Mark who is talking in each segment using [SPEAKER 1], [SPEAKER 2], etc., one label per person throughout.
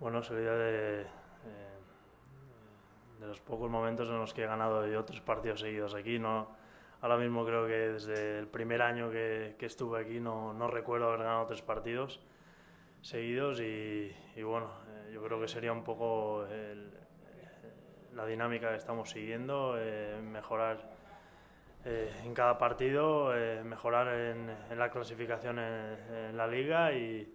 [SPEAKER 1] Bueno, sería de, eh, de los pocos momentos en los que he ganado yo tres partidos seguidos aquí. No, ahora mismo creo que desde el primer año que, estuve aquí no, recuerdo haber ganado tres partidos seguidos y, bueno, eh, yo creo que sería un poco el, la dinámica que estamos siguiendo, eh, mejorar eh, en cada partido, eh, mejorar en, en, la clasificación en, en la liga y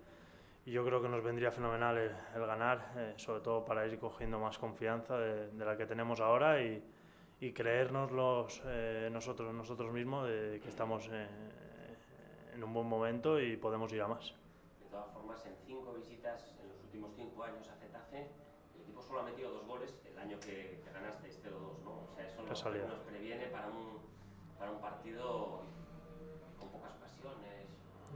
[SPEAKER 1] y yo creo que nos vendría fenomenal el, el ganar, eh, sobre todo para ir cogiendo más confianza de, de la que tenemos ahora y, y creernos los, eh, nosotros, nosotros mismos de que estamos eh, en un buen momento y podemos ir a más.
[SPEAKER 2] De todas formas, en cinco visitas en los últimos cinco años a Getafe, el equipo solo ha metido dos goles el año que, que ganasteis 0-2, ¿no? O sea, eso nos, nos previene para un, para un partido con pocas ocasiones.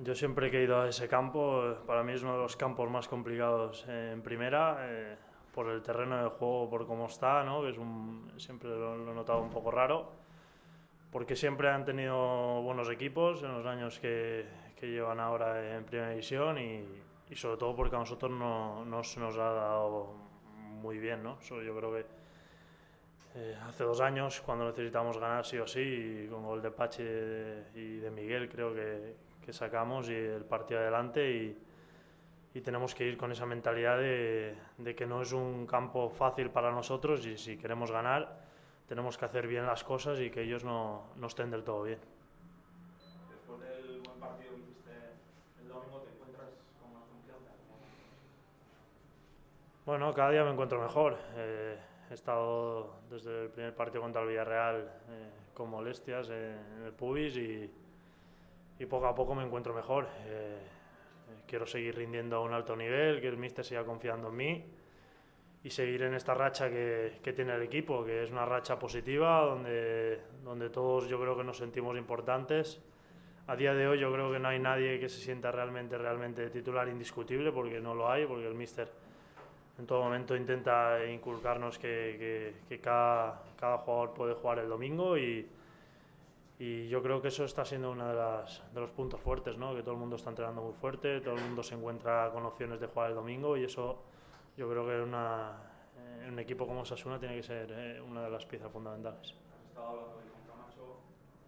[SPEAKER 1] Yo siempre que he ido a ese campo, para mí es uno de los campos más complicados en primera, eh, por el terreno de juego, por cómo está, ¿no? que es un, siempre lo, lo, he notado un poco raro, porque siempre han tenido buenos equipos en los años que, que llevan ahora en primera división y, y, sobre todo porque a nosotros no, no se nos ha dado muy bien. ¿no? Eso yo creo que eh, hace dos años, cuando necesitamos ganar sí o sí, con gol de Pache y de Miguel, creo que, que sacamos y el partido adelante y, y, tenemos que ir con esa mentalidad de, de, que no es un campo fácil para nosotros y si queremos ganar tenemos que hacer bien las cosas y que ellos no, no estén del todo bien.
[SPEAKER 3] Después del buen partido que hiciste el domingo, ¿te encuentras con más confianza?
[SPEAKER 1] Bueno, cada día me encuentro mejor. Eh, he estado desde el primer partido contra el Villarreal eh, con molestias en el pubis y, y poco a poco me encuentro mejor. Eh, quiero seguir rindiendo a un alto nivel, que el míster siga confiando en mí y seguir en esta racha que, que, tiene el equipo, que es una racha positiva, donde, donde todos yo creo que nos sentimos importantes. A día de hoy yo creo que no hay nadie que se sienta realmente, realmente titular indiscutible, porque no lo hay, porque el míster en todo momento intenta inculcarnos que, que, que cada, cada jugador puede jugar el domingo y, y yo creo que eso está siendo uno de, las, de los puntos fuertes, ¿no? que todo el mundo está entrenando muy fuerte, todo el mundo se encuentra con opciones de jugar el domingo y eso yo creo que una, en un equipo como Sasuna tiene que ser eh, una de las piezas fundamentales.
[SPEAKER 3] Has estado hablando de Camacho,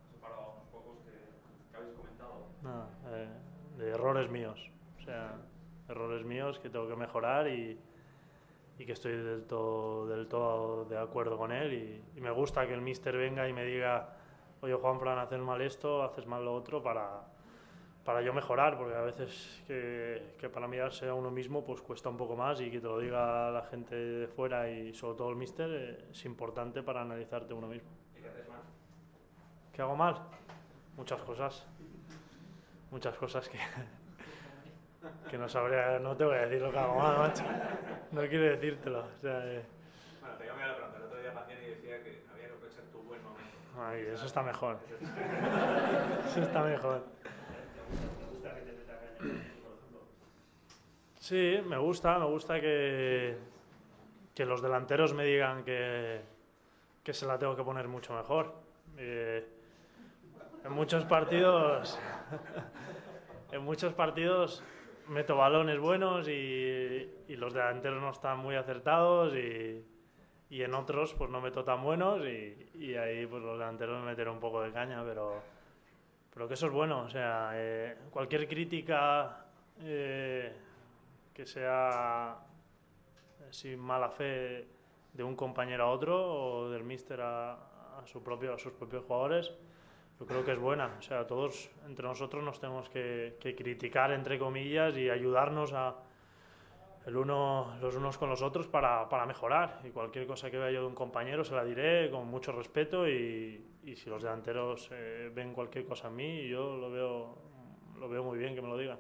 [SPEAKER 3] separado que, que habéis comentado.
[SPEAKER 1] Nada, eh, de errores míos, o sea, errores míos que tengo que mejorar y, y que estoy del todo, del todo de acuerdo con él y, y me gusta que el míster venga y me diga oye Juan Fran, haces mal esto, haces mal lo otro para, para yo mejorar, porque a veces que, que, para mirarse a uno mismo pues cuesta un poco más y que te lo diga la gente de fuera y sobre todo el míster eh, es importante para analizarte uno mismo.
[SPEAKER 3] ¿Y qué haces mal?
[SPEAKER 1] ¿Qué hago mal? Muchas cosas. Muchas cosas que, que no sabría, no te voy a decir lo que hago mal, macho. No quiero decírtelo. O sea, eh,
[SPEAKER 3] bueno, te cambié la pregunta. El otro día Paciente decía que había que aprovechar tu buen momento.
[SPEAKER 1] Ay, eso está mejor. Eso está mejor. Sí, me gusta, me gusta que, que los delanteros me digan que, que se la tengo que poner mucho mejor. Eh, en muchos partidos, en muchos partidos meto balones buenos y, y los delanteros no están muy acertados y, y en otros pues no meto tan buenos y, y, ahí pues los delanteros me meterán un poco de caña, pero, pero que eso es bueno, o sea, eh, cualquier crítica eh, que sea sin mala fe de un compañero a otro o del míster a, a, su propio, a sus propios jugadores, yo creo que es buena, o sea, todos entre nosotros nos tenemos que, que criticar entre comillas y ayudarnos a el uno, los unos con los otros para, para, mejorar. Y cualquier cosa que vea yo de un compañero se la diré con mucho respeto y, y si los delanteros eh, ven cualquier cosa en mí, yo lo veo, lo veo muy bien que me lo digan.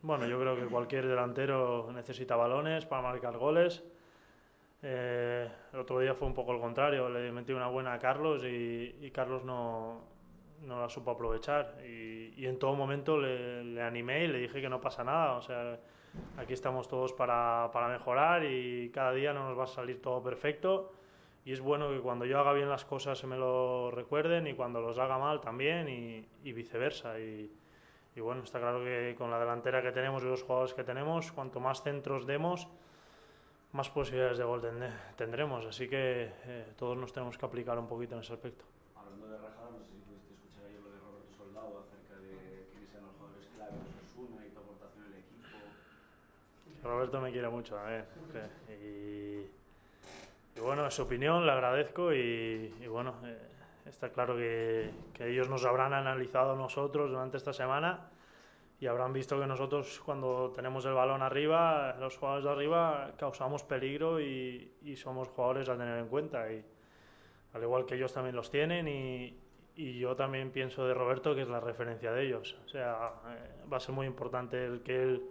[SPEAKER 1] Bueno, yo creo que cualquier delantero necesita balones para marcar goles eh, el otro día fue un poco el contrario, le metí una buena a Carlos y, y Carlos no, no, la supo aprovechar. Y, y en todo momento le, animé y le dije que no pasa nada. O sea, aquí estamos todos para, para, mejorar y cada día no nos va a salir todo perfecto. y es bueno que cuando yo haga bien las cosas se me lo recuerden y cuando los haga mal también y, viceversa. Y, bueno, está claro que con la delantera que tenemos y los jugadores que tenemos, cuanto más centros demos, más posibilidades de gol tendremos. Así que eh, todos nos tenemos que aplicar un poquito en ese aspecto.
[SPEAKER 4] Hablando de rajada, no sé si pudiste escuchar ayer lo de Roberto Soldado acerca de quiénes eran los jugadores clave Osasuna y tu aportación al equipo.
[SPEAKER 1] Roberto me quiere mucho también. Y y bueno, su opinión la agradezco y, bueno, eh, está claro que, que, ellos nos habrán analizado nosotros durante esta semana y habrán visto que nosotros cuando tenemos el balón arriba, los jugadores de arriba, causamos peligro y, y somos jugadores a tener en cuenta. Y, al igual que ellos también los tienen y, y yo también pienso de Roberto que es la referencia de ellos. O sea, eh, va a ser muy importante el que él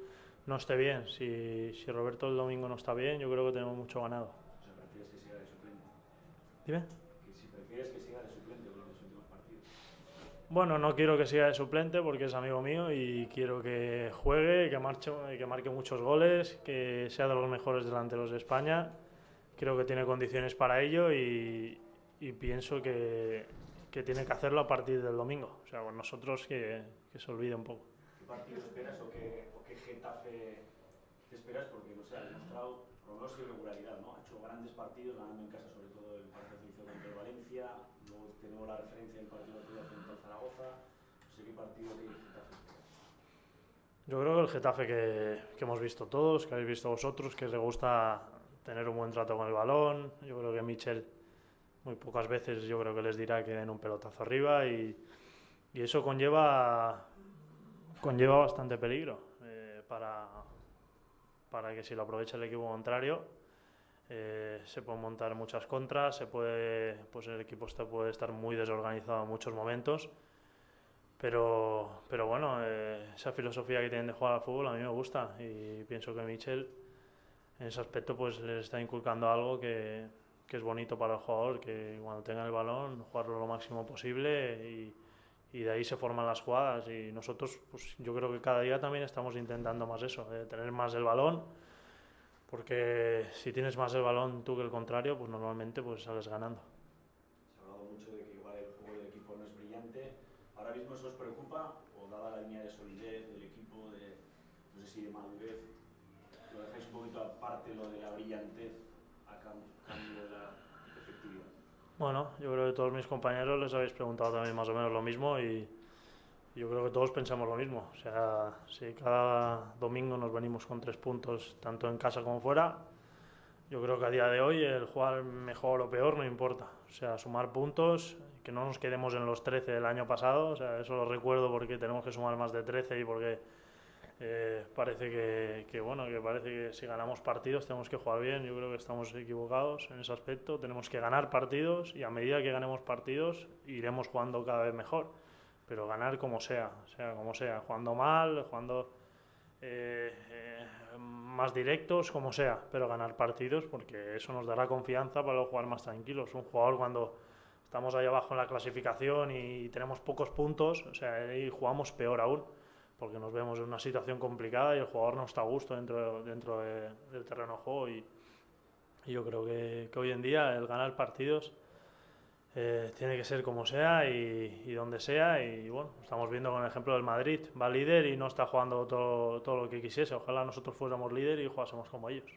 [SPEAKER 1] no esté bien. Si, si Roberto el domingo no está bien, yo creo que tenemos mucho ganado.
[SPEAKER 4] Dime. Que si prefieres que siga de suplente en los últimos partidos.
[SPEAKER 1] Bueno, no quiero que siga de suplente porque es amigo mío y quiero que juegue, que, marche, que marque muchos goles, que sea de los mejores delanteros de España. Creo que tiene condiciones para ello y, pienso que, tiene que hacerlo a partir del domingo. O sea, con nosotros que, se olvide un poco.
[SPEAKER 4] ¿Qué partido esperas o qué, o te esperas? Porque, no sé, ha demostrado ¿no? Ha hecho grandes partidos ganando en casa sobre todo el partido que hizo contra el Valencia, luego tenemos la referencia del partido que frente al Zaragoza, no sé qué partido que Getafe
[SPEAKER 1] Yo creo que el Getafe que, que, hemos visto todos, que habéis visto vosotros, que le gusta tener un buen trato con el balón. Yo creo que Michel muy pocas veces yo creo que les dirá que den un pelotazo arriba y, y eso conlleva, conlleva bastante peligro eh, para, para que si lo aprovecha el equipo contrario eh, se pueden montar muchas contras, se puede, pues el equipo está, puede estar muy desorganizado en muchos momentos, pero, pero bueno, eh, esa filosofía que tienen de jugar al fútbol a mí me gusta y pienso que Michel en ese aspecto pues les está inculcando algo que, que es bonito para el jugador, que cuando tenga el balón jugarlo lo máximo posible y de ahí se forman las jugadas y nosotros pues yo creo que cada día también estamos intentando más eso, tener más el balón porque si tienes más el balón tú que el contrario, pues normalmente pues sales ganando.
[SPEAKER 4] Se ha hablado mucho de que igual el juego del equipo no es brillante. ¿Ahora mismo eso os preocupa o dada la línea de solidez del equipo, de, no sé si de madurez, lo dejáis un poquito aparte lo de la brillantez a cambio de la efectividad?
[SPEAKER 1] Bueno, yo creo que todos mis compañeros les habéis preguntado también más o menos lo mismo y yo creo que todos pensamos lo mismo. O sea, si cada domingo nos venimos con tres puntos, tanto en casa como fuera, yo creo que a día de hoy el jugar mejor o peor no importa. O sea, sumar puntos, que no nos quedemos en los 13 del año pasado. O sea, eso lo recuerdo porque tenemos que sumar más de 13 y porque eh, parece que, que, bueno, que parece que si ganamos partidos tenemos que jugar bien. Yo creo que estamos equivocados en ese aspecto. Tenemos que ganar partidos y a medida que ganemos partidos iremos jugando cada vez mejor pero ganar como sea, sea como sea, jugando mal, jugando eh, eh, más directos, como sea, pero ganar partidos porque eso nos dará confianza para jugar más tranquilos. Un jugador cuando estamos ahí abajo en la clasificación y tenemos pocos puntos, o sea, ahí jugamos peor aún, porque nos vemos en una situación complicada y el jugador no está a gusto dentro, dentro del terreno de juego y, yo creo que, hoy en día el ganar partidos eh, tiene que ser como sea y, donde sea. Y bueno, estamos viendo con el ejemplo del Madrid. Va líder y no está jugando todo, todo lo que quisiese. Ojalá nosotros fuéramos líder y jugásemos como ellos.